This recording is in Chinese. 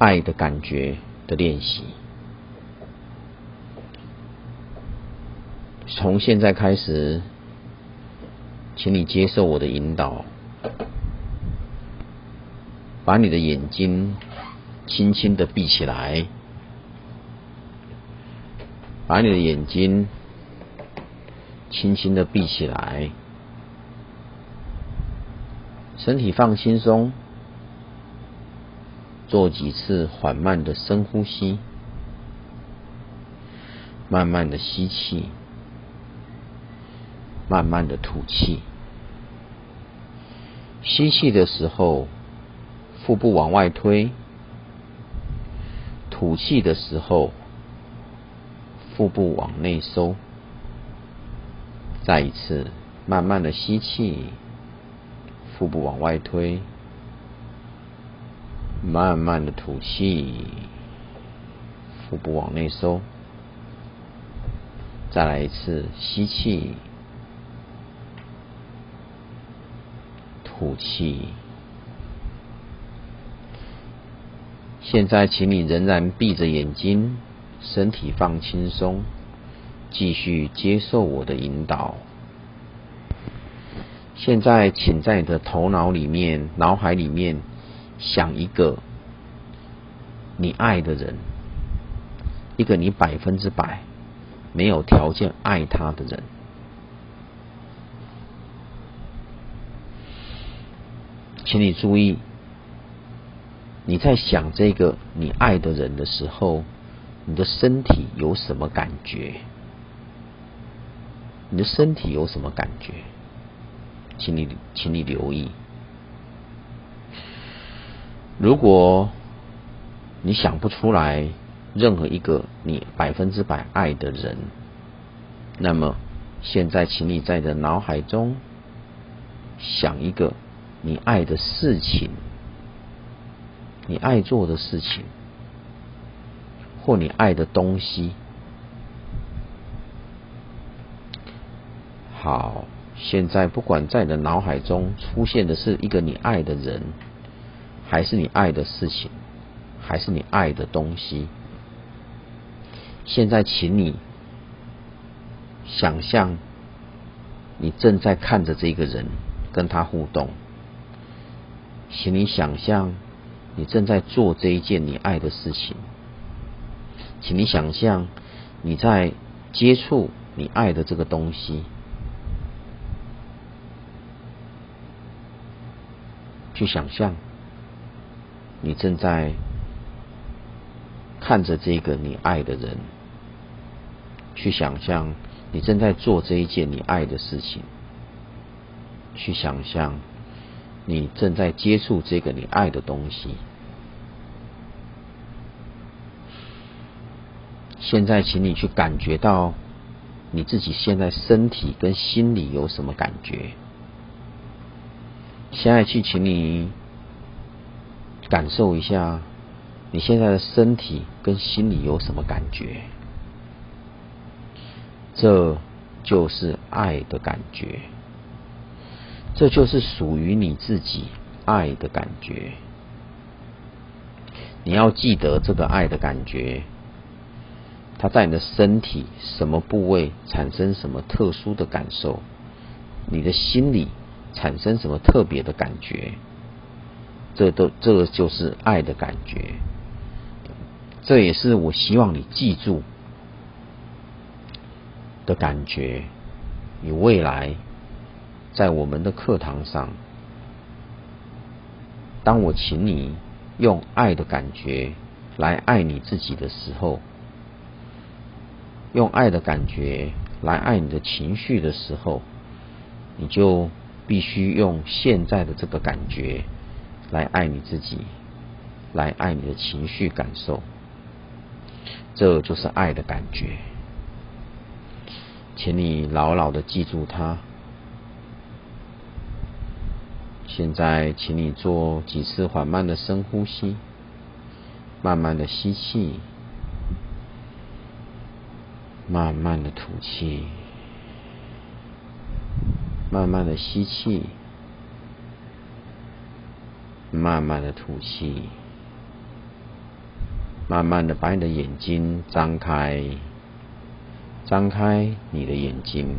爱的感觉的练习。从现在开始，请你接受我的引导，把你的眼睛轻轻的闭起来，把你的眼睛轻轻的闭起来，身体放轻松，做几次缓慢的深呼吸，慢慢的吸气。慢慢的吐气，吸气的时候，腹部往外推；吐气的时候，腹部往内收。再一次，慢慢的吸气，腹部往外推；慢慢的吐气，腹部往内收。再来一次，吸气。吐气。现在，请你仍然闭着眼睛，身体放轻松，继续接受我的引导。现在，请在你的头脑里面、脑海里面想一个你爱的人，一个你百分之百没有条件爱他的人。请你注意，你在想这个你爱的人的时候，你的身体有什么感觉？你的身体有什么感觉？请你，请你留意。如果你想不出来任何一个你百分之百爱的人，那么现在，请你在你的脑海中想一个。你爱的事情，你爱做的事情，或你爱的东西，好，现在不管在你的脑海中出现的是一个你爱的人，还是你爱的事情，还是你爱的东西，现在请你想象，你正在看着这个人，跟他互动。请你想象，你正在做这一件你爱的事情。请你想象，你在接触你爱的这个东西。去想象，你正在看着这个你爱的人。去想象，你正在做这一件你爱的事情。去想象。你正在接触这个你爱的东西。现在，请你去感觉到你自己现在身体跟心里有什么感觉。现在去，请你感受一下你现在的身体跟心里有什么感觉。这就是爱的感觉。这就是属于你自己爱的感觉。你要记得这个爱的感觉，它在你的身体什么部位产生什么特殊的感受，你的心里产生什么特别的感觉，这都这就是爱的感觉。这也是我希望你记住的感觉，你未来。在我们的课堂上，当我请你用爱的感觉来爱你自己的时候，用爱的感觉来爱你的情绪的时候，你就必须用现在的这个感觉来爱你自己，来爱你的情绪感受。这就是爱的感觉，请你牢牢的记住它。现在，请你做几次缓慢的深呼吸，慢慢的吸气，慢慢的吐气，慢慢的吸气，慢慢的吐气。慢慢的把你的眼睛张开，张开你的眼睛。